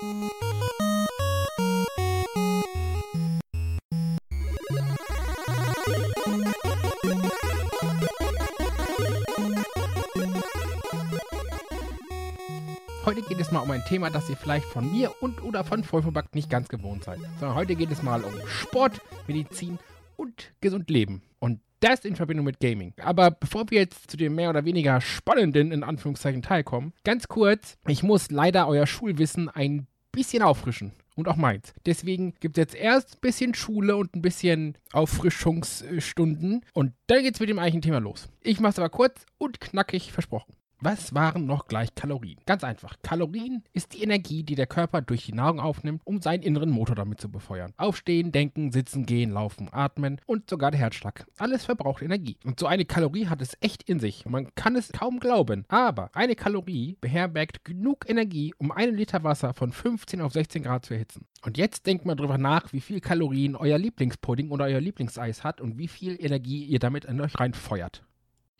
Heute geht es mal um ein Thema, das ihr vielleicht von mir und oder von Vollverbackt nicht ganz gewohnt seid. Sondern heute geht es mal um Sport, Medizin und gesund Leben. Und das in Verbindung mit Gaming. Aber bevor wir jetzt zu dem mehr oder weniger spannenden, in Anführungszeichen, Teil kommen, ganz kurz, ich muss leider euer Schulwissen ein bisschen auffrischen. Und auch meins. Deswegen gibt es jetzt erst ein bisschen Schule und ein bisschen Auffrischungsstunden. Und dann geht es mit dem eigentlichen Thema los. Ich mache es aber kurz und knackig versprochen. Was waren noch gleich Kalorien? Ganz einfach. Kalorien ist die Energie, die der Körper durch die Nahrung aufnimmt, um seinen inneren Motor damit zu befeuern. Aufstehen, denken, sitzen, gehen, laufen, atmen und sogar der Herzschlag. Alles verbraucht Energie. Und so eine Kalorie hat es echt in sich. Man kann es kaum glauben. Aber eine Kalorie beherbergt genug Energie, um einen Liter Wasser von 15 auf 16 Grad zu erhitzen. Und jetzt denkt mal drüber nach, wie viel Kalorien euer Lieblingspudding oder euer Lieblingseis hat und wie viel Energie ihr damit in euch reinfeuert.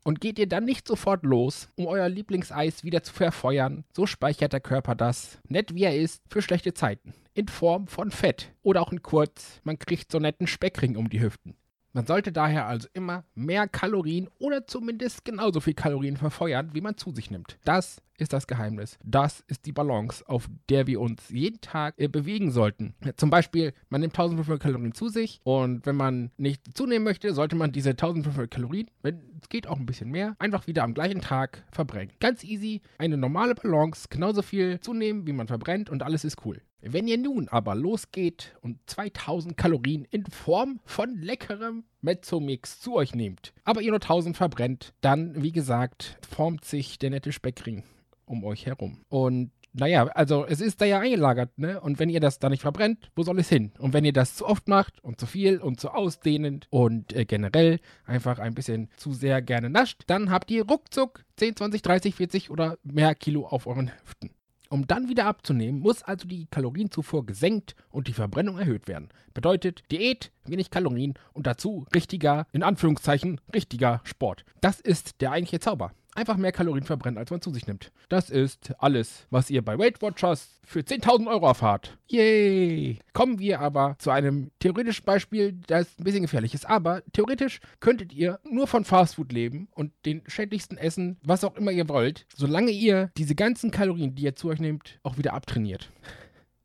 Und geht ihr dann nicht sofort los, um euer Lieblingseis wieder zu verfeuern, so speichert der Körper das, nett wie er ist, für schlechte Zeiten. In Form von Fett. Oder auch in kurz, man kriegt so netten Speckring um die Hüften. Man sollte daher also immer mehr Kalorien oder zumindest genauso viel Kalorien verfeuern, wie man zu sich nimmt. Das ist das Geheimnis. Das ist die Balance, auf der wir uns jeden Tag äh, bewegen sollten. Zum Beispiel, man nimmt 1500 Kalorien zu sich und wenn man nicht zunehmen möchte, sollte man diese 1500 Kalorien, wenn es geht auch ein bisschen mehr, einfach wieder am gleichen Tag verbrennen. Ganz easy, eine normale Balance, genauso viel zunehmen, wie man verbrennt und alles ist cool. Wenn ihr nun aber losgeht und 2000 Kalorien in Form von leckerem Mezzomix zu euch nehmt, aber ihr nur 1000 verbrennt, dann, wie gesagt, formt sich der nette Speckring um euch herum. Und naja, also es ist da ja eingelagert, ne? Und wenn ihr das da nicht verbrennt, wo soll es hin? Und wenn ihr das zu oft macht und zu viel und zu ausdehnend und äh, generell einfach ein bisschen zu sehr gerne nascht, dann habt ihr ruckzuck 10, 20, 30, 40 oder mehr Kilo auf euren Hüften. Um dann wieder abzunehmen, muss also die Kalorienzufuhr gesenkt und die Verbrennung erhöht werden. Bedeutet Diät, wenig Kalorien und dazu richtiger, in Anführungszeichen, richtiger Sport. Das ist der eigentliche Zauber einfach mehr Kalorien verbrennen, als man zu sich nimmt. Das ist alles, was ihr bei Weight Watchers für 10.000 Euro erfahrt. Yay! Kommen wir aber zu einem theoretischen Beispiel, das ein bisschen gefährlich ist. Aber theoretisch könntet ihr nur von Fastfood leben und den schädlichsten essen, was auch immer ihr wollt, solange ihr diese ganzen Kalorien, die ihr zu euch nehmt, auch wieder abtrainiert.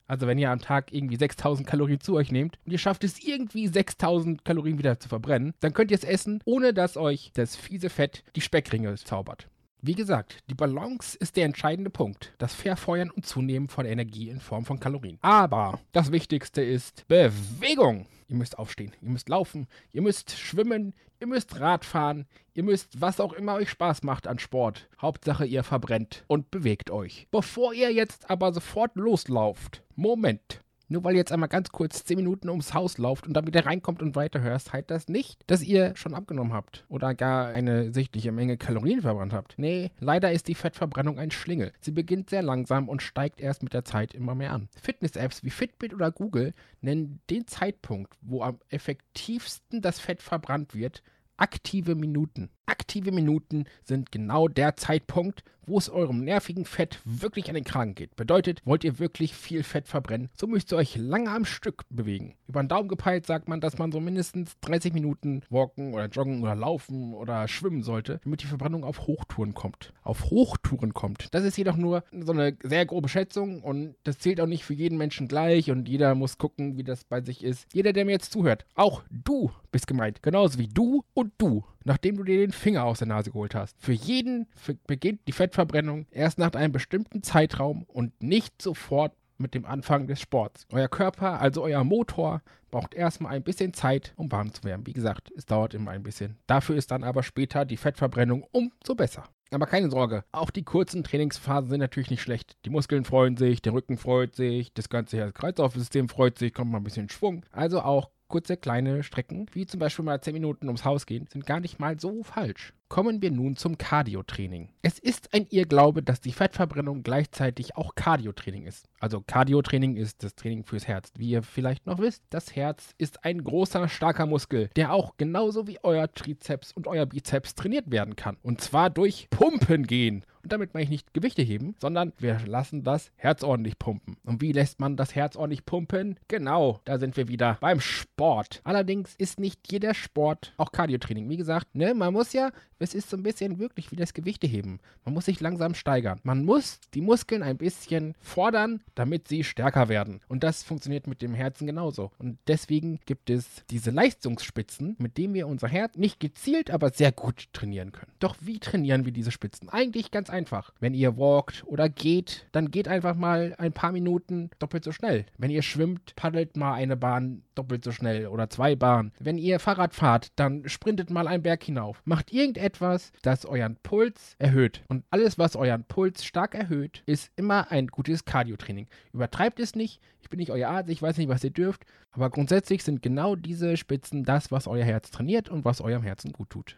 Also wenn ihr am Tag irgendwie 6000 Kalorien zu euch nehmt und ihr schafft es irgendwie 6000 Kalorien wieder zu verbrennen, dann könnt ihr es essen, ohne dass euch das fiese Fett die Speckringe zaubert. Wie gesagt, die Balance ist der entscheidende Punkt. Das Verfeuern und Zunehmen von Energie in Form von Kalorien. Aber das Wichtigste ist Bewegung. Ihr müsst aufstehen, ihr müsst laufen, ihr müsst schwimmen, ihr müsst Radfahren, ihr müsst was auch immer euch Spaß macht an Sport. Hauptsache ihr verbrennt und bewegt euch. Bevor ihr jetzt aber sofort loslauft, Moment. Nur weil ihr jetzt einmal ganz kurz 10 Minuten ums Haus lauft und dann wieder reinkommt und weiterhörst, heißt das nicht, dass ihr schon abgenommen habt oder gar eine sichtliche Menge Kalorien verbrannt habt. Nee, leider ist die Fettverbrennung ein Schlingel. Sie beginnt sehr langsam und steigt erst mit der Zeit immer mehr an. Fitness-Apps wie Fitbit oder Google nennen den Zeitpunkt, wo am effektivsten das Fett verbrannt wird, aktive Minuten. Aktive Minuten sind genau der Zeitpunkt, wo es eurem nervigen Fett wirklich an den Kragen geht. Bedeutet, wollt ihr wirklich viel Fett verbrennen, so müsst ihr euch lange am Stück bewegen. Über den Daumen gepeilt sagt man, dass man so mindestens 30 Minuten walken oder joggen oder laufen oder schwimmen sollte, damit die Verbrennung auf Hochtouren kommt. Auf Hochtouren kommt. Das ist jedoch nur so eine sehr grobe Schätzung und das zählt auch nicht für jeden Menschen gleich und jeder muss gucken, wie das bei sich ist. Jeder, der mir jetzt zuhört, auch du bist gemeint. Genauso wie du und du nachdem du dir den Finger aus der Nase geholt hast. Für jeden beginnt die Fettverbrennung erst nach einem bestimmten Zeitraum und nicht sofort mit dem Anfang des Sports. Euer Körper, also euer Motor, braucht erstmal ein bisschen Zeit, um warm zu werden. Wie gesagt, es dauert immer ein bisschen. Dafür ist dann aber später die Fettverbrennung umso besser. Aber keine Sorge, auch die kurzen Trainingsphasen sind natürlich nicht schlecht. Die Muskeln freuen sich, der Rücken freut sich, das ganze Herz-Kreislauf-System freut sich, kommt mal ein bisschen Schwung. Also auch kurze kleine Strecken, wie zum Beispiel mal 10 Minuten ums Haus gehen, sind gar nicht mal so falsch. Kommen wir nun zum Cardio-Training. Es ist ein Irrglaube, dass die Fettverbrennung gleichzeitig auch Cardio-Training ist. Also Cardio-Training ist das Training fürs Herz. Wie ihr vielleicht noch wisst, das Herz ist ein großer, starker Muskel, der auch genauso wie euer Trizeps und euer Bizeps trainiert werden kann. Und zwar durch Pumpen gehen Und damit meine ich nicht Gewichte heben, sondern wir lassen das Herz ordentlich pumpen. Und wie lässt man das Herz ordentlich pumpen? Genau, da sind wir wieder beim Sport. Allerdings ist nicht jeder Sport auch Cardiotraining. Wie gesagt, ne, man muss ja, es ist so ein bisschen wirklich wie das Gewichte heben. Man muss sich langsam steigern. Man muss die Muskeln ein bisschen fordern, damit sie stärker werden. Und das funktioniert mit dem Herzen genauso. Und deswegen gibt es diese Leistungsspitzen, mit denen wir unser Herz nicht gezielt, aber sehr gut trainieren können. Doch wie trainieren wir diese Spitzen? Eigentlich ganz einfach. Wenn ihr walkt oder geht, dann geht einfach mal ein paar Minuten doppelt so schnell. Wenn ihr schwimmt, paddelt mal eine Bahn doppelt so schnell oder zwei Bahnen. Wenn ihr Fahrrad fahrt, dann sprintet mal einen Berg hinauf. Macht irgendetwas, das euren Puls erhöht. Und alles, was euren Puls stark erhöht, ist immer ein gutes Cardio-Training. Übertreibt es nicht. Ich bin nicht euer Arzt, ich weiß nicht, was ihr dürft. Aber grundsätzlich sind genau diese Spitzen das, was euer Herz trainiert und was eurem Herzen gut tut.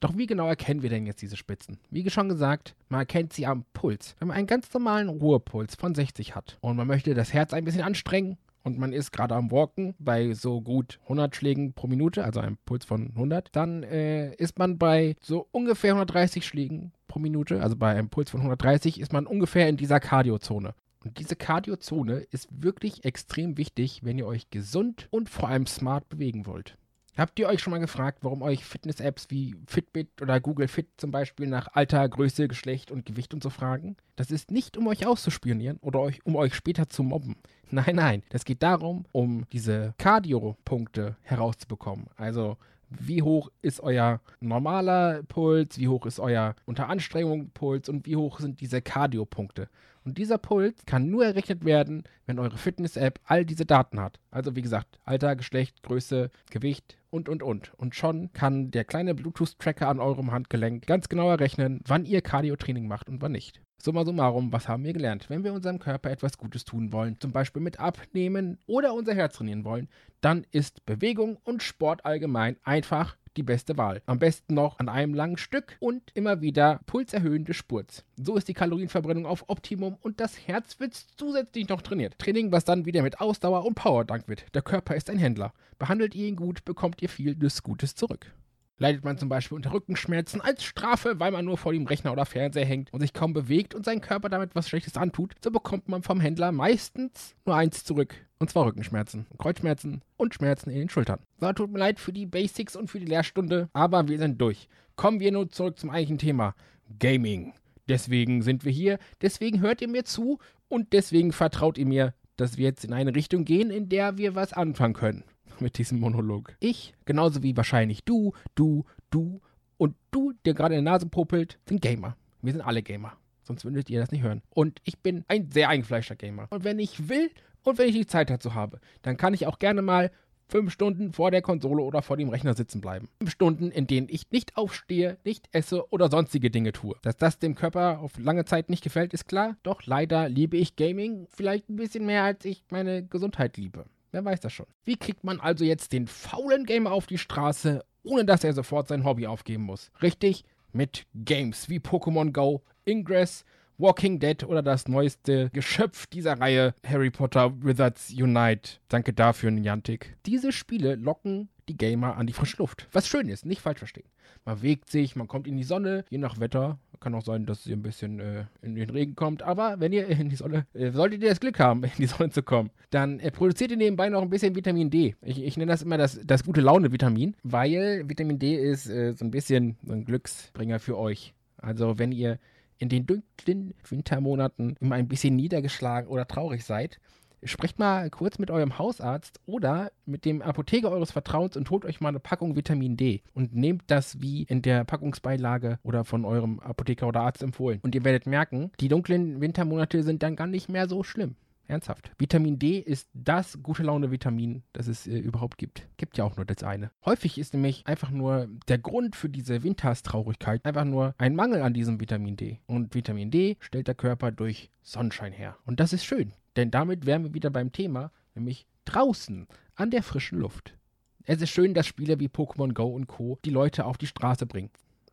Doch wie genau erkennen wir denn jetzt diese Spitzen? Wie schon gesagt, man erkennt sie am Puls. Wenn man einen ganz normalen Ruhepuls von 60 hat und man möchte das Herz ein bisschen anstrengen und man ist gerade am Walken bei so gut 100 Schlägen pro Minute, also einem Puls von 100, dann äh, ist man bei so ungefähr 130 Schlägen pro Minute, also bei einem Puls von 130 ist man ungefähr in dieser Cardiozone. Und diese Cardiozone ist wirklich extrem wichtig, wenn ihr euch gesund und vor allem smart bewegen wollt. Habt ihr euch schon mal gefragt, warum euch Fitness-Apps wie Fitbit oder Google Fit zum Beispiel nach Alter, Größe, Geschlecht und Gewicht und so fragen? Das ist nicht, um euch auszuspionieren oder euch, um euch später zu mobben. Nein, nein. Das geht darum, um diese Cardio-Punkte herauszubekommen. Also, wie hoch ist euer normaler Puls, wie hoch ist euer unter Anstrengung Puls und wie hoch sind diese Cardio-Punkte. Und dieser Puls kann nur errechnet werden, wenn eure Fitness-App all diese Daten hat. Also wie gesagt, Alter, Geschlecht, Größe, Gewicht und, und, und. Und schon kann der kleine Bluetooth-Tracker an eurem Handgelenk ganz genau errechnen, wann ihr Cardio-Training macht und wann nicht. Summa summarum, was haben wir gelernt? Wenn wir unserem Körper etwas Gutes tun wollen, zum Beispiel mit Abnehmen oder unser Herz trainieren wollen, dann ist Bewegung und Sport allgemein einfach die beste Wahl. Am besten noch an einem langen Stück und immer wieder pulserhöhende Spurts. So ist die Kalorienverbrennung auf Optimum und das Herz wird zusätzlich noch trainiert. Training, was dann wieder mit Ausdauer und Power dank wird. Der Körper ist ein Händler. Behandelt ihr ihn gut, bekommt ihr viel des Gutes zurück. Leidet man zum Beispiel unter Rückenschmerzen als Strafe, weil man nur vor dem Rechner oder Fernseher hängt und sich kaum bewegt und seinen Körper damit was Schlechtes antut, so bekommt man vom Händler meistens nur eins zurück. Und zwar Rückenschmerzen, Kreuzschmerzen und Schmerzen in den Schultern. So, tut mir leid für die Basics und für die Lehrstunde, aber wir sind durch. Kommen wir nun zurück zum eigentlichen Thema. Gaming. Deswegen sind wir hier, deswegen hört ihr mir zu und deswegen vertraut ihr mir, dass wir jetzt in eine Richtung gehen, in der wir was anfangen können mit diesem Monolog. Ich, genauso wie wahrscheinlich du, du, du und du, der gerade in der Nase popelt, sind Gamer. Wir sind alle Gamer. Sonst würdet ihr das nicht hören. Und ich bin ein sehr eingefleischter Gamer. Und wenn ich will und wenn ich die Zeit dazu habe, dann kann ich auch gerne mal fünf Stunden vor der Konsole oder vor dem Rechner sitzen bleiben. Fünf Stunden, in denen ich nicht aufstehe, nicht esse oder sonstige Dinge tue. Dass das dem Körper auf lange Zeit nicht gefällt, ist klar. Doch leider liebe ich Gaming vielleicht ein bisschen mehr, als ich meine Gesundheit liebe. Wer weiß das schon. Wie kriegt man also jetzt den faulen Gamer auf die Straße, ohne dass er sofort sein Hobby aufgeben muss? Richtig, mit Games wie Pokémon Go, Ingress, Walking Dead oder das neueste Geschöpf dieser Reihe, Harry Potter Wizards Unite. Danke dafür, Niantic. Diese Spiele locken die Gamer an die frische Luft. Was schön ist, nicht falsch verstehen. Man bewegt sich, man kommt in die Sonne, je nach Wetter. Kann auch sein, dass ihr ein bisschen äh, in den Regen kommt. Aber wenn ihr in die Sonne, äh, solltet ihr das Glück haben, in die Sonne zu kommen, dann äh, produziert ihr nebenbei noch ein bisschen Vitamin D. Ich, ich nenne das immer das, das gute Laune-Vitamin, weil Vitamin D ist äh, so ein bisschen so ein Glücksbringer für euch. Also wenn ihr in den dunklen Wintermonaten immer ein bisschen niedergeschlagen oder traurig seid, sprecht mal kurz mit eurem Hausarzt oder mit dem Apotheker eures Vertrauens und holt euch mal eine Packung Vitamin D und nehmt das wie in der Packungsbeilage oder von eurem Apotheker oder Arzt empfohlen. Und ihr werdet merken, die dunklen Wintermonate sind dann gar nicht mehr so schlimm. Ernsthaft. Vitamin D ist das gute Laune-Vitamin, das es äh, überhaupt gibt. Gibt ja auch nur das eine. Häufig ist nämlich einfach nur der Grund für diese Winterstraurigkeit einfach nur ein Mangel an diesem Vitamin D. Und Vitamin D stellt der Körper durch Sonnenschein her. Und das ist schön, denn damit wären wir wieder beim Thema, nämlich draußen, an der frischen Luft. Es ist schön, dass Spiele wie Pokémon Go und Co. die Leute auf die Straße bringen.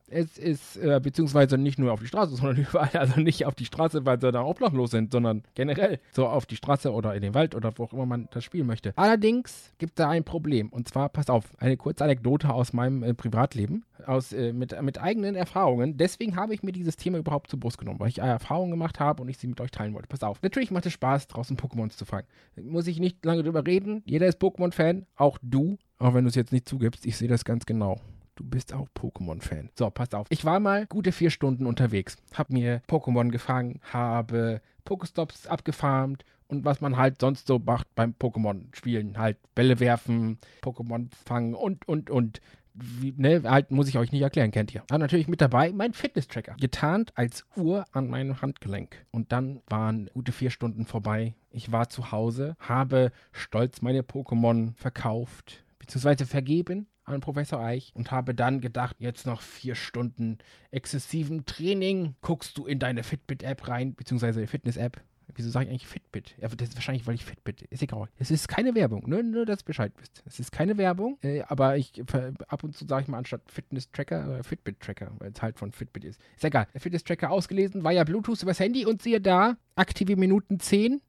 Es ist, äh, beziehungsweise nicht nur auf die Straße, sondern überall, also nicht auf die Straße, weil sie da obdachlos sind, sondern generell so auf die Straße oder in den Wald oder wo auch immer man das spielen möchte. Allerdings gibt es da ein Problem. Und zwar, passt auf, eine kurze Anekdote aus meinem äh, Privatleben, aus, äh, mit, mit eigenen Erfahrungen. Deswegen habe ich mir dieses Thema überhaupt zur Brust genommen, weil ich Erfahrungen gemacht habe und ich sie mit euch teilen wollte. Pass auf. Natürlich macht es Spaß, draußen Pokémons zu fangen. Muss ich nicht lange drüber reden. Jeder ist Pokémon-Fan, auch du. Auch wenn du es jetzt nicht zugibst, ich sehe das ganz genau. Du bist auch Pokémon-Fan. So, passt auf. Ich war mal gute vier Stunden unterwegs. Hab mir Pokémon gefangen, habe Pokestops abgefarmt und was man halt sonst so macht beim Pokémon-Spielen. Halt Bälle werfen, Pokémon fangen und, und, und. Wie, ne, halt muss ich euch nicht erklären, kennt ihr. Aber natürlich mit dabei mein Fitness-Tracker. Getarnt als Uhr an meinem Handgelenk. Und dann waren gute vier Stunden vorbei. Ich war zu Hause, habe stolz meine Pokémon verkauft, beziehungsweise vergeben an Professor Eich und habe dann gedacht, jetzt noch vier Stunden exzessiven Training, guckst du in deine Fitbit-App rein, beziehungsweise Fitness-App. Wieso sage ich eigentlich Fitbit? Ja, das ist wahrscheinlich, weil ich Fitbit. Ist egal. Es ist keine Werbung. Nur, nur dass du Bescheid wisst. Es ist keine Werbung, äh, aber ich ab und zu sage ich mal anstatt Fitness-Tracker äh, Fitbit-Tracker, weil es halt von Fitbit ist. Ist egal. Fitness-Tracker ausgelesen, war ja Bluetooth übers Handy und siehe da, aktive Minuten 10.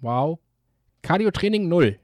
wow. Cardio-Training 0.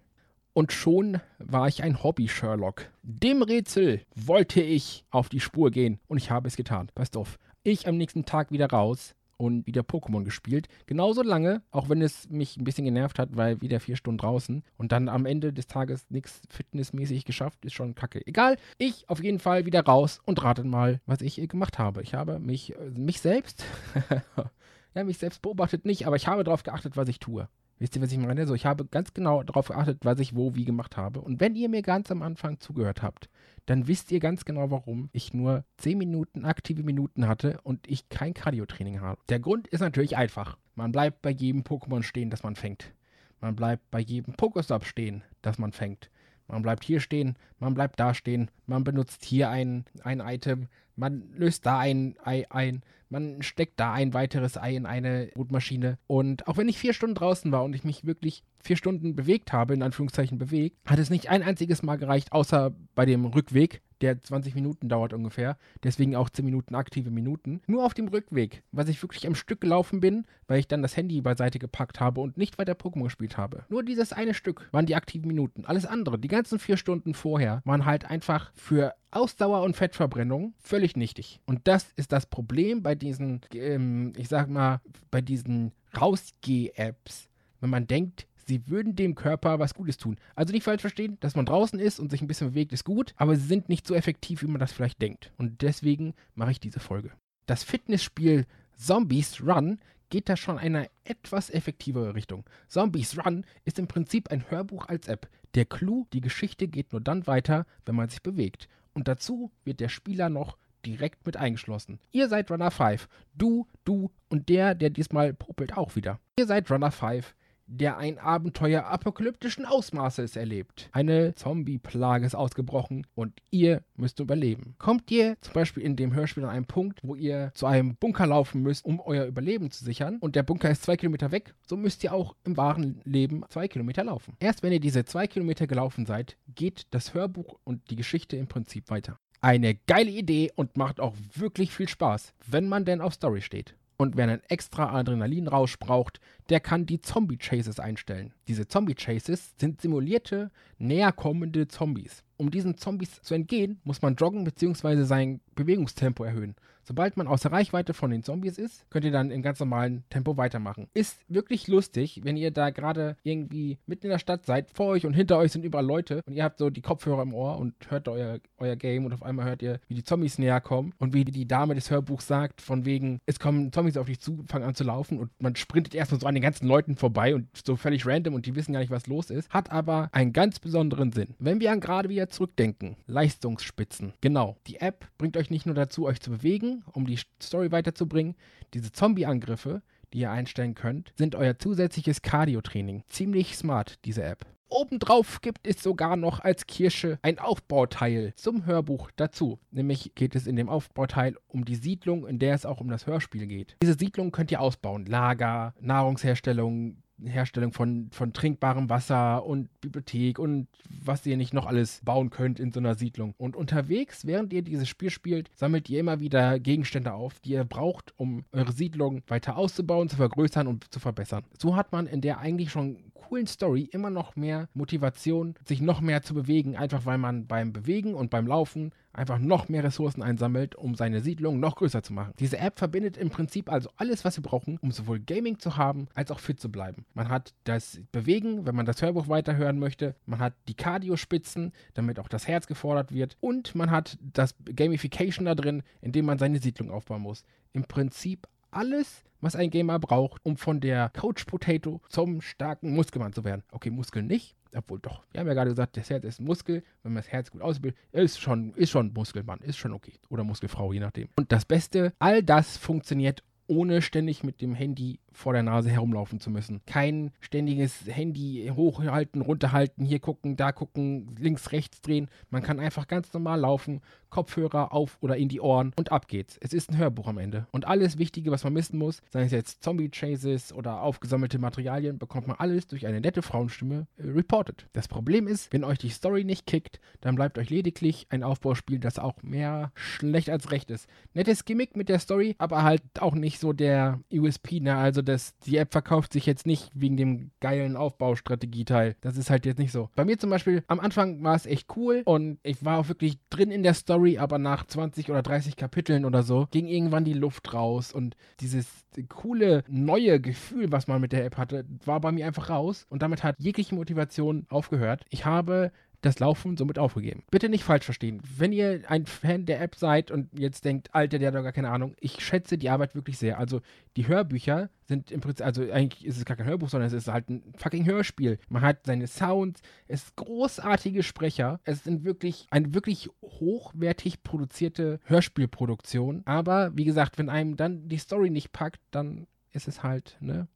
Und schon war ich ein Hobby-Sherlock. Dem Rätsel wollte ich auf die Spur gehen und ich habe es getan. Passt auf. Ich am nächsten Tag wieder raus und wieder Pokémon gespielt. Genauso lange, auch wenn es mich ein bisschen genervt hat, weil wieder vier Stunden draußen und dann am Ende des Tages nichts fitnessmäßig geschafft, ist schon kacke. Egal, ich auf jeden Fall wieder raus und ratet mal, was ich gemacht habe. Ich habe mich, äh, mich selbst, ja, mich selbst beobachtet nicht, aber ich habe darauf geachtet, was ich tue. Wisst ihr, was ich meine? So, ich habe ganz genau darauf geachtet, was ich wo wie gemacht habe. Und wenn ihr mir ganz am Anfang zugehört habt, dann wisst ihr ganz genau, warum ich nur 10 Minuten aktive Minuten hatte und ich kein Cardio-Training habe. Der Grund ist natürlich einfach. Man bleibt bei jedem Pokémon stehen, das man fängt. Man bleibt bei jedem Pokestop stehen, das man fängt. Man bleibt hier stehen, man bleibt da stehen, man benutzt hier ein, ein Item, man löst da ein Ei ein, man steckt da ein weiteres Ei in eine Bootmaschine. Und auch wenn ich vier Stunden draußen war und ich mich wirklich vier Stunden bewegt habe, in Anführungszeichen bewegt, hat es nicht ein einziges Mal gereicht, außer bei dem Rückweg, der 20 Minuten dauert ungefähr. Deswegen auch 10 Minuten aktive Minuten. Nur auf dem Rückweg, was ich wirklich am Stück gelaufen bin, weil ich dann das Handy beiseite gepackt habe und nicht weiter Pokémon gespielt habe. Nur dieses eine Stück waren die aktiven Minuten. Alles andere, die ganzen vier Stunden vorher, waren halt einfach für Ausdauer und Fettverbrennung völlig nichtig. Und das ist das Problem bei diesen, ähm, ich sag mal, bei diesen Rausgeh-Apps. Wenn man denkt, sie würden dem Körper was Gutes tun. Also nicht falsch verstehen, dass man draußen ist und sich ein bisschen bewegt, ist gut, aber sie sind nicht so effektiv, wie man das vielleicht denkt. Und deswegen mache ich diese Folge. Das Fitnessspiel Zombies Run geht da schon in eine etwas effektivere Richtung. Zombies Run ist im Prinzip ein Hörbuch als App. Der Clou, die Geschichte geht nur dann weiter, wenn man sich bewegt. Und dazu wird der Spieler noch direkt mit eingeschlossen. Ihr seid Runner 5. Du, du und der, der diesmal popelt auch wieder. Ihr seid Runner 5 der ein Abenteuer apokalyptischen Ausmaßes erlebt. Eine Zombie-Plage ist ausgebrochen und ihr müsst überleben. Kommt ihr zum Beispiel in dem Hörspiel an einen Punkt, wo ihr zu einem Bunker laufen müsst, um euer Überleben zu sichern und der Bunker ist zwei Kilometer weg, so müsst ihr auch im wahren Leben zwei Kilometer laufen. Erst wenn ihr diese zwei Kilometer gelaufen seid, geht das Hörbuch und die Geschichte im Prinzip weiter. Eine geile Idee und macht auch wirklich viel Spaß, wenn man denn auf Story steht. Und wer einen extra Adrenalinrausch braucht, der kann die Zombie-Chases einstellen. Diese Zombie-Chases sind simulierte, näherkommende Zombies. Um diesen Zombies zu entgehen, muss man joggen bzw. sein Bewegungstempo erhöhen. Sobald man außer Reichweite von den Zombies ist, könnt ihr dann im ganz normalen Tempo weitermachen. Ist wirklich lustig, wenn ihr da gerade irgendwie mitten in der Stadt seid, vor euch und hinter euch sind überall Leute und ihr habt so die Kopfhörer im Ohr und hört euer, euer Game und auf einmal hört ihr, wie die Zombies näher kommen und wie die Dame des Hörbuchs sagt, von wegen, es kommen Zombies auf dich zu, fangen an zu laufen und man sprintet erstmal so an den ganzen Leuten vorbei und so völlig random und die wissen gar nicht, was los ist, hat aber einen ganz besonderen Sinn. Wenn wir an gerade wieder zurückdenken, Leistungsspitzen, genau, die App bringt euch nicht nur dazu, euch zu bewegen, um die Story weiterzubringen. Diese Zombie-Angriffe, die ihr einstellen könnt, sind euer zusätzliches Cardio-Training. Ziemlich smart, diese App. Obendrauf gibt es sogar noch als Kirsche ein Aufbauteil zum Hörbuch dazu. Nämlich geht es in dem Aufbauteil um die Siedlung, in der es auch um das Hörspiel geht. Diese Siedlung könnt ihr ausbauen. Lager, Nahrungsherstellung, Herstellung von, von trinkbarem Wasser und Bibliothek und was ihr nicht noch alles bauen könnt in so einer Siedlung. Und unterwegs, während ihr dieses Spiel spielt, sammelt ihr immer wieder Gegenstände auf, die ihr braucht, um eure Siedlung weiter auszubauen, zu vergrößern und zu verbessern. So hat man in der eigentlich schon coolen Story immer noch mehr Motivation, sich noch mehr zu bewegen, einfach weil man beim Bewegen und beim Laufen einfach noch mehr Ressourcen einsammelt, um seine Siedlung noch größer zu machen. Diese App verbindet im Prinzip also alles, was wir brauchen, um sowohl Gaming zu haben, als auch fit zu bleiben. Man hat das Bewegen, wenn man das Hörbuch weiterhören möchte, man hat die Cardio-Spitzen, damit auch das Herz gefordert wird und man hat das Gamification da drin, indem man seine Siedlung aufbauen muss. Im Prinzip alles, was ein Gamer braucht, um von der Coach Potato zum starken Muskelmann zu werden. Okay, Muskeln nicht, obwohl doch. Wir haben ja gerade gesagt, das Herz ist ein Muskel. Wenn man das Herz gut ausbildet, ist schon, ist schon Muskelmann, ist schon okay. Oder Muskelfrau, je nachdem. Und das Beste, all das funktioniert ohne ständig mit dem Handy vor der Nase herumlaufen zu müssen. Kein ständiges Handy hochhalten, runterhalten, hier gucken, da gucken, links, rechts drehen. Man kann einfach ganz normal laufen, Kopfhörer auf oder in die Ohren und ab geht's. Es ist ein Hörbuch am Ende. Und alles Wichtige, was man missen muss, sei es jetzt Zombie-Chases oder aufgesammelte Materialien, bekommt man alles durch eine nette Frauenstimme äh, reported. Das Problem ist, wenn euch die Story nicht kickt, dann bleibt euch lediglich ein Aufbauspiel, das auch mehr schlecht als recht ist. Nettes Gimmick mit der Story, aber halt auch nicht so der USP, ne? Also das, die App verkauft sich jetzt nicht wegen dem geilen Aufbaustrategieteil. Das ist halt jetzt nicht so. Bei mir zum Beispiel, am Anfang war es echt cool und ich war auch wirklich drin in der Story, aber nach 20 oder 30 Kapiteln oder so ging irgendwann die Luft raus und dieses coole neue Gefühl, was man mit der App hatte, war bei mir einfach raus und damit hat jegliche Motivation aufgehört. Ich habe das Laufen somit aufgegeben. Bitte nicht falsch verstehen. Wenn ihr ein Fan der App seid und jetzt denkt, Alter, der hat doch gar keine Ahnung, ich schätze die Arbeit wirklich sehr. Also die Hörbücher sind im Prinzip, also eigentlich ist es gar kein Hörbuch, sondern es ist halt ein fucking Hörspiel. Man hat seine Sounds, es ist großartige Sprecher, es sind wirklich eine wirklich hochwertig produzierte Hörspielproduktion. Aber wie gesagt, wenn einem dann die Story nicht packt, dann ist es halt, ne,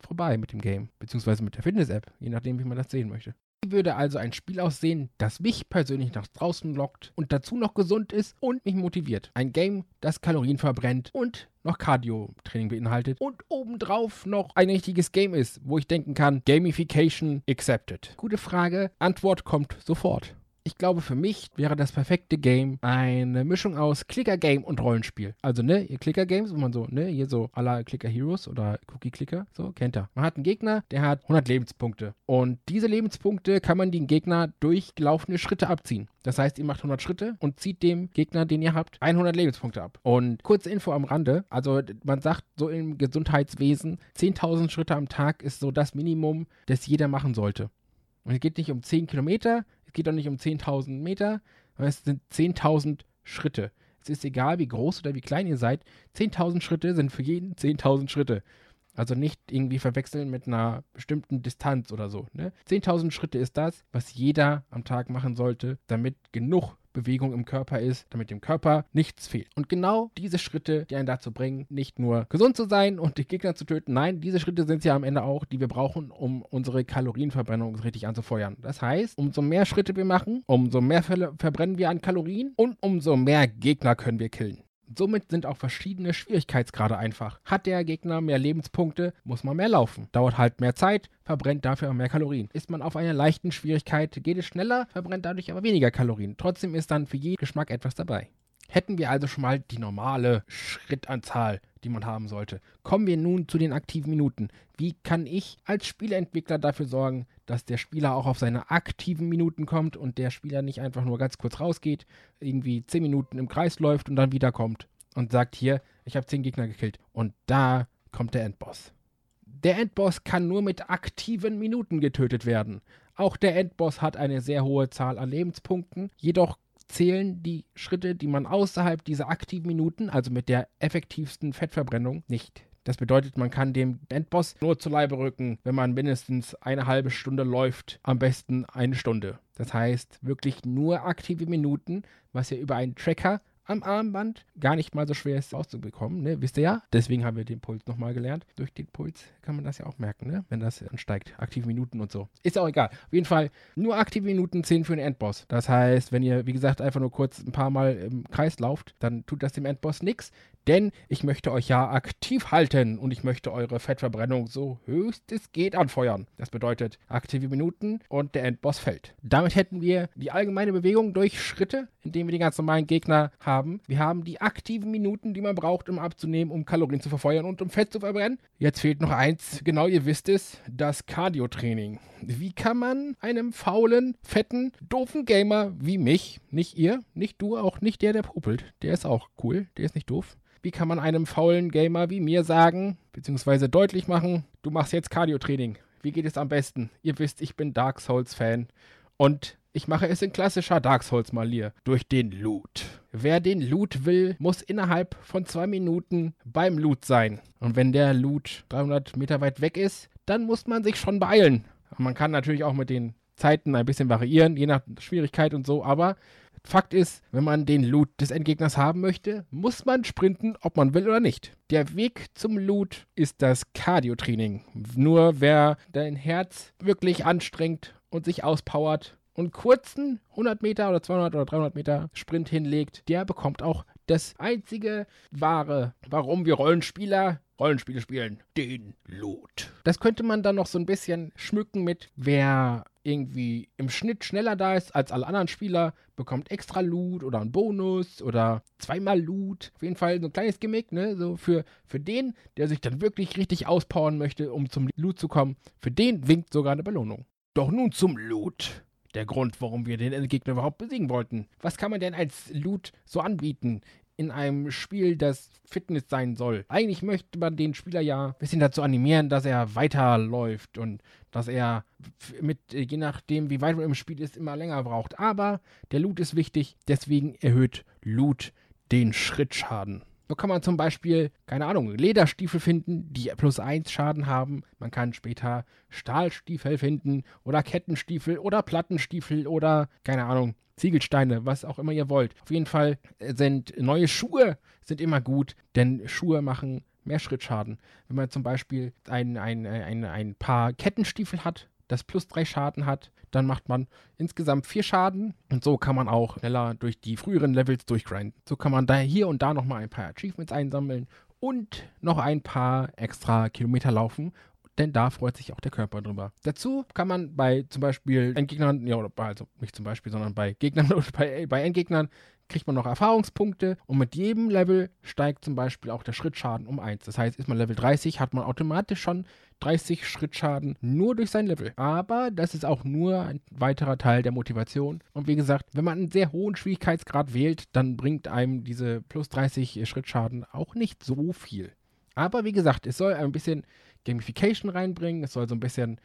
vorbei mit dem Game, beziehungsweise mit der Fitness-App, je nachdem, wie man das sehen möchte. Würde also ein Spiel aussehen, das mich persönlich nach draußen lockt und dazu noch gesund ist und mich motiviert? Ein Game, das Kalorien verbrennt und noch Cardio-Training beinhaltet und obendrauf noch ein richtiges Game ist, wo ich denken kann, Gamification accepted. Gute Frage, Antwort kommt sofort. Ich glaube, für mich wäre das perfekte Game eine Mischung aus Clicker-Game und Rollenspiel. Also, ne, ihr Clicker-Games, wo man so, ne, hier so aller Clicker Heroes oder Cookie Clicker, so, kennt ihr. Man hat einen Gegner, der hat 100 Lebenspunkte. Und diese Lebenspunkte kann man den Gegner durch gelaufene Schritte abziehen. Das heißt, ihr macht 100 Schritte und zieht dem Gegner, den ihr habt, 100 Lebenspunkte ab. Und kurze Info am Rande, also man sagt so im Gesundheitswesen, 10.000 Schritte am Tag ist so das Minimum, das jeder machen sollte. Und es geht nicht um 10 Kilometer, es geht auch nicht um 10.000 Meter, sondern es sind 10.000 Schritte. Es ist egal, wie groß oder wie klein ihr seid. 10.000 Schritte sind für jeden 10.000 Schritte. Also nicht irgendwie verwechseln mit einer bestimmten Distanz oder so. Ne? 10.000 Schritte ist das, was jeder am Tag machen sollte, damit genug Bewegung im Körper ist, damit dem Körper nichts fehlt. Und genau diese Schritte, die einen dazu bringen, nicht nur gesund zu sein und die Gegner zu töten, nein, diese Schritte sind es ja am Ende auch, die wir brauchen, um unsere Kalorienverbrennung richtig anzufeuern. Das heißt, umso mehr Schritte wir machen, umso mehr ver verbrennen wir an Kalorien und umso mehr Gegner können wir killen. Somit sind auch verschiedene Schwierigkeitsgrade einfach. Hat der Gegner mehr Lebenspunkte, muss man mehr laufen. Dauert halt mehr Zeit, verbrennt dafür mehr Kalorien. Ist man auf einer leichten Schwierigkeit, geht es schneller, verbrennt dadurch aber weniger Kalorien. Trotzdem ist dann für jeden Geschmack etwas dabei. Hätten wir also schon mal die normale Schrittanzahl, die man haben sollte. Kommen wir nun zu den aktiven Minuten. Wie kann ich als Spieleentwickler dafür sorgen, dass der Spieler auch auf seine aktiven Minuten kommt und der Spieler nicht einfach nur ganz kurz rausgeht, irgendwie 10 Minuten im Kreis läuft und dann wiederkommt und sagt hier, ich habe 10 Gegner gekillt. Und da kommt der Endboss. Der Endboss kann nur mit aktiven Minuten getötet werden. Auch der Endboss hat eine sehr hohe Zahl an Lebenspunkten, jedoch zählen die Schritte, die man außerhalb dieser aktiven Minuten, also mit der effektivsten Fettverbrennung, nicht. Das bedeutet, man kann dem Endboss nur zu Leibe rücken, wenn man mindestens eine halbe Stunde läuft, am besten eine Stunde. Das heißt, wirklich nur aktive Minuten, was ihr über einen Tracker am Armband. Gar nicht mal so schwer ist rauszubekommen, ne? Wisst ihr ja? Deswegen haben wir den Puls nochmal gelernt. Durch den Puls kann man das ja auch merken, ne? Wenn das ansteigt. Aktive Minuten und so. Ist auch egal. Auf jeden Fall nur aktive Minuten 10 für den Endboss. Das heißt, wenn ihr, wie gesagt, einfach nur kurz ein paar Mal im Kreis lauft, dann tut das dem Endboss nichts. Denn ich möchte euch ja aktiv halten und ich möchte eure Fettverbrennung so höchst es geht anfeuern. Das bedeutet aktive Minuten und der Endboss fällt. Damit hätten wir die allgemeine Bewegung durch Schritte, indem wir die ganz normalen Gegner haben. Wir haben die aktiven Minuten, die man braucht, um abzunehmen, um Kalorien zu verfeuern und um Fett zu verbrennen. Jetzt fehlt noch eins, genau ihr wisst es, das Cardio-Training. Wie kann man einem faulen, fetten, doofen Gamer wie mich, nicht ihr, nicht du, auch nicht der, der popelt, der ist auch cool, der ist nicht doof, wie kann man einem faulen Gamer wie mir sagen, beziehungsweise deutlich machen, du machst jetzt Cardio-Training. Wie geht es am besten? Ihr wisst, ich bin Dark Souls-Fan. Und ich mache es in klassischer Dark Souls-Manier. Durch den Loot. Wer den Loot will, muss innerhalb von zwei Minuten beim Loot sein. Und wenn der Loot 300 Meter weit weg ist, dann muss man sich schon beeilen. Man kann natürlich auch mit den Zeiten ein bisschen variieren, je nach Schwierigkeit und so, aber Fakt ist, wenn man den Loot des Endgegners haben möchte, muss man sprinten, ob man will oder nicht. Der Weg zum Loot ist das Cardio-Training. Nur wer dein Herz wirklich anstrengt und sich auspowert und kurzen 100 Meter oder 200 oder 300 Meter Sprint hinlegt, der bekommt auch das einzige wahre, warum wir Rollenspieler Rollenspiele spielen, den Loot. Das könnte man dann noch so ein bisschen schmücken mit, wer irgendwie im Schnitt schneller da ist als alle anderen Spieler, bekommt extra Loot oder einen Bonus oder zweimal Loot. Auf jeden Fall so ein kleines Gimmick, ne? So für, für den, der sich dann wirklich richtig auspowern möchte, um zum Loot zu kommen, für den winkt sogar eine Belohnung. Doch nun zum Loot. Der Grund, warum wir den Gegner überhaupt besiegen wollten. Was kann man denn als Loot so anbieten? in einem Spiel, das Fitness sein soll. Eigentlich möchte man den Spieler ja ein bisschen dazu animieren, dass er weiterläuft und dass er mit, je nachdem, wie weit man im Spiel ist, immer länger braucht. Aber der Loot ist wichtig, deswegen erhöht Loot den Schrittschaden. So kann man zum Beispiel, keine Ahnung, Lederstiefel finden, die plus 1 Schaden haben. Man kann später Stahlstiefel finden oder Kettenstiefel oder Plattenstiefel oder, keine Ahnung, Ziegelsteine, was auch immer ihr wollt. Auf jeden Fall sind neue Schuhe sind immer gut, denn Schuhe machen mehr Schrittschaden. Wenn man zum Beispiel ein, ein, ein, ein paar Kettenstiefel hat, das plus drei Schaden hat, dann macht man insgesamt vier Schaden und so kann man auch schneller durch die früheren Levels durchgrinden. So kann man da hier und da nochmal ein paar Achievements einsammeln und noch ein paar extra Kilometer laufen denn da freut sich auch der Körper drüber. Dazu kann man bei zum Beispiel Endgegnern, ja, also nicht zum Beispiel, sondern bei Gegnern oder bei, bei Endgegnern kriegt man noch Erfahrungspunkte und mit jedem Level steigt zum Beispiel auch der Schrittschaden um 1. Das heißt, ist man Level 30, hat man automatisch schon 30 Schrittschaden nur durch sein Level. Aber das ist auch nur ein weiterer Teil der Motivation. Und wie gesagt, wenn man einen sehr hohen Schwierigkeitsgrad wählt, dann bringt einem diese plus 30 Schrittschaden auch nicht so viel. Aber wie gesagt, es soll ein bisschen Gamification reinbringen. Es soll so ein bisschen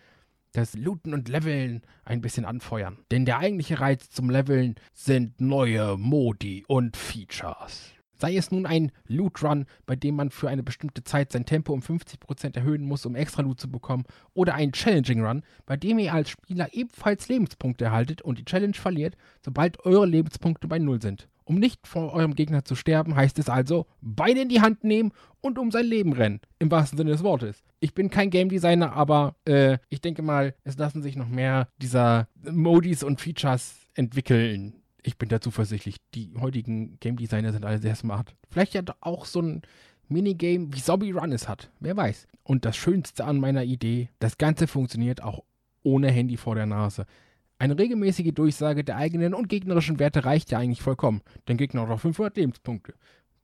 das Looten und Leveln ein bisschen anfeuern. Denn der eigentliche Reiz zum Leveln sind neue Modi und Features. Sei es nun ein Loot Run, bei dem man für eine bestimmte Zeit sein Tempo um 50% erhöhen muss, um extra Loot zu bekommen, oder ein Challenging Run, bei dem ihr als Spieler ebenfalls Lebenspunkte erhaltet und die Challenge verliert, sobald eure Lebenspunkte bei Null sind. Um nicht vor eurem Gegner zu sterben, heißt es also, Beine in die Hand nehmen und um sein Leben rennen. Im wahrsten Sinne des Wortes. Ich bin kein Game Designer, aber äh, ich denke mal, es lassen sich noch mehr dieser Modis und Features entwickeln. Ich bin da zuversichtlich. Die heutigen Game Designer sind alle sehr smart. Vielleicht ja auch so ein Minigame wie Zombie Run es hat. Wer weiß. Und das Schönste an meiner Idee, das Ganze funktioniert auch ohne Handy vor der Nase. Eine regelmäßige Durchsage der eigenen und gegnerischen Werte reicht ja eigentlich vollkommen. Dein Gegner hat auch 500 Lebenspunkte.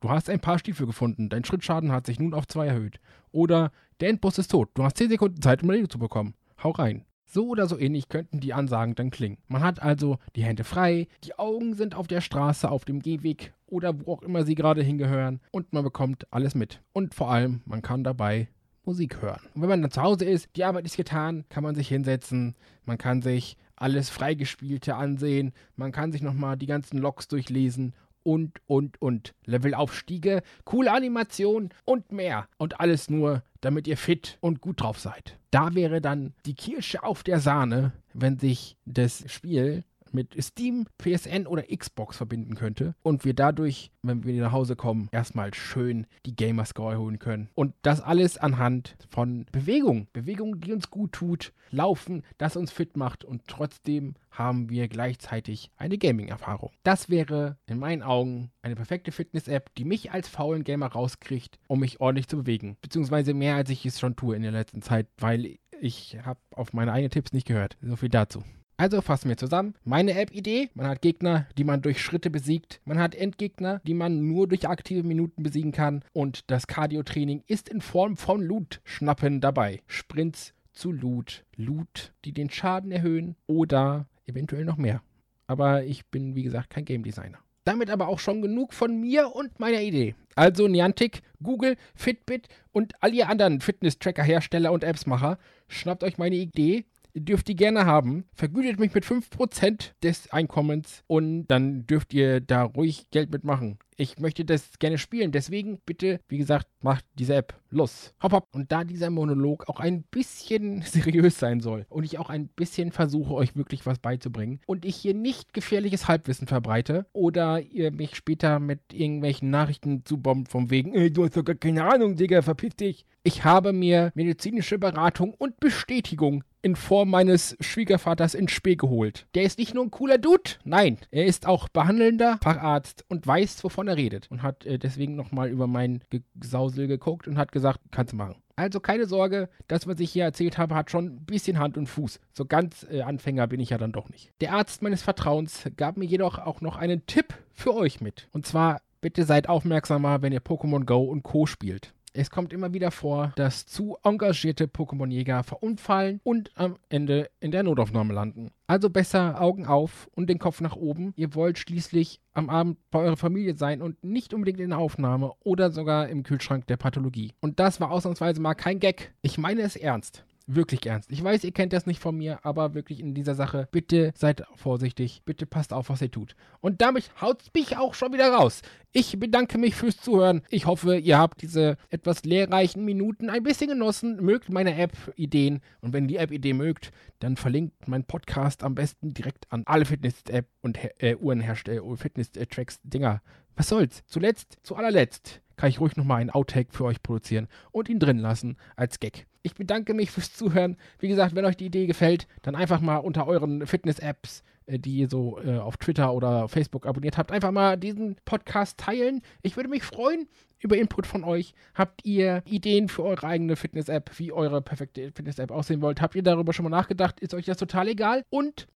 Du hast ein paar Stiefel gefunden, dein Schrittschaden hat sich nun auf 2 erhöht. Oder der Endboss ist tot, du hast 10 Sekunden Zeit, um Leben zu bekommen. Hau rein. So oder so ähnlich könnten die Ansagen dann klingen. Man hat also die Hände frei, die Augen sind auf der Straße, auf dem Gehweg oder wo auch immer sie gerade hingehören und man bekommt alles mit. Und vor allem, man kann dabei Musik hören. Und wenn man dann zu Hause ist, die Arbeit ist getan, kann man sich hinsetzen, man kann sich alles Freigespielte ansehen, man kann sich nochmal die ganzen Logs durchlesen und, und, und. Levelaufstiege, coole Animationen und mehr. Und alles nur, damit ihr fit und gut drauf seid. Da wäre dann die Kirsche auf der Sahne, wenn sich das Spiel mit Steam, PSN oder Xbox verbinden könnte und wir dadurch, wenn wir nach Hause kommen, erstmal schön die Gamerscore holen können. Und das alles anhand von Bewegung. Bewegung, die uns gut tut, Laufen, das uns fit macht und trotzdem haben wir gleichzeitig eine Gaming-Erfahrung. Das wäre in meinen Augen eine perfekte Fitness-App, die mich als faulen Gamer rauskriegt, um mich ordentlich zu bewegen. Beziehungsweise mehr, als ich es schon tue in der letzten Zeit, weil ich habe auf meine eigenen Tipps nicht gehört. So viel dazu. Also fassen wir zusammen. Meine App-Idee, man hat Gegner, die man durch Schritte besiegt. Man hat Endgegner, die man nur durch aktive Minuten besiegen kann. Und das Cardio-Training ist in Form von Loot-Schnappen dabei. Sprints zu Loot. Loot, die den Schaden erhöhen oder eventuell noch mehr. Aber ich bin, wie gesagt, kein Game Designer. Damit aber auch schon genug von mir und meiner Idee. Also Niantic, Google, Fitbit und all ihr anderen Fitness-Tracker-Hersteller und Appsmacher, schnappt euch meine Idee dürft ihr gerne haben. Vergütet mich mit 5% des Einkommens und dann dürft ihr da ruhig Geld mitmachen. Ich möchte das gerne spielen, deswegen bitte, wie gesagt, macht diese App. Los. Hopp, hopp. Und da dieser Monolog auch ein bisschen seriös sein soll und ich auch ein bisschen versuche, euch wirklich was beizubringen und ich hier nicht gefährliches Halbwissen verbreite oder ihr mich später mit irgendwelchen Nachrichten zubombt vom wegen, ey, du hast doch gar keine Ahnung, Digga, verpiss dich. Ich habe mir medizinische Beratung und Bestätigung in Form meines Schwiegervaters in Spee geholt. Der ist nicht nur ein cooler Dude, nein, er ist auch behandelnder Facharzt und weiß, wovon er redet. Und hat äh, deswegen nochmal über mein Gesausel geguckt und hat gesagt, kannst du machen. Also keine Sorge, das, was ich hier erzählt habe, hat schon ein bisschen Hand und Fuß. So ganz äh, Anfänger bin ich ja dann doch nicht. Der Arzt meines Vertrauens gab mir jedoch auch noch einen Tipp für euch mit. Und zwar, bitte seid aufmerksamer, wenn ihr Pokémon Go und Co. spielt. Es kommt immer wieder vor, dass zu engagierte Pokémon-Jäger verunfallen und am Ende in der Notaufnahme landen. Also besser Augen auf und den Kopf nach oben. Ihr wollt schließlich am Abend bei eurer Familie sein und nicht unbedingt in der Aufnahme oder sogar im Kühlschrank der Pathologie. Und das war ausnahmsweise mal kein Gag. Ich meine es ernst. Wirklich ernst. Ich weiß, ihr kennt das nicht von mir, aber wirklich in dieser Sache, bitte seid vorsichtig, bitte passt auf, was ihr tut. Und damit haut mich auch schon wieder raus. Ich bedanke mich fürs Zuhören. Ich hoffe, ihr habt diese etwas lehrreichen Minuten ein bisschen genossen, mögt meine App-Ideen. Und wenn die App-Idee mögt, dann verlinkt mein Podcast am besten direkt an alle Fitness-App und äh, Uhrenhersteller, Fitness-Tracks-Dinger. Was soll's? Zuletzt, zu allerletzt kann ich ruhig nochmal einen Outtake für euch produzieren und ihn drin lassen als Gag. Ich bedanke mich fürs Zuhören. Wie gesagt, wenn euch die Idee gefällt, dann einfach mal unter euren Fitness-Apps, äh, die ihr so äh, auf Twitter oder Facebook abonniert habt, einfach mal diesen Podcast teilen. Ich würde mich freuen über Input von euch. Habt ihr Ideen für eure eigene Fitness-App, wie eure perfekte Fitness-App aussehen wollt? Habt ihr darüber schon mal nachgedacht? Ist euch das total egal? Und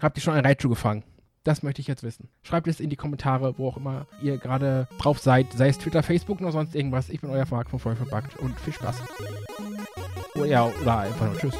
habt ihr schon ein Raichu gefangen? Das möchte ich jetzt wissen. Schreibt es in die Kommentare, wo auch immer ihr gerade drauf seid, sei es Twitter, Facebook oder sonst irgendwas. Ich bin euer Marc von Vollverbackt und viel Spaß. Oh ja, oder einfach nur Tschüss.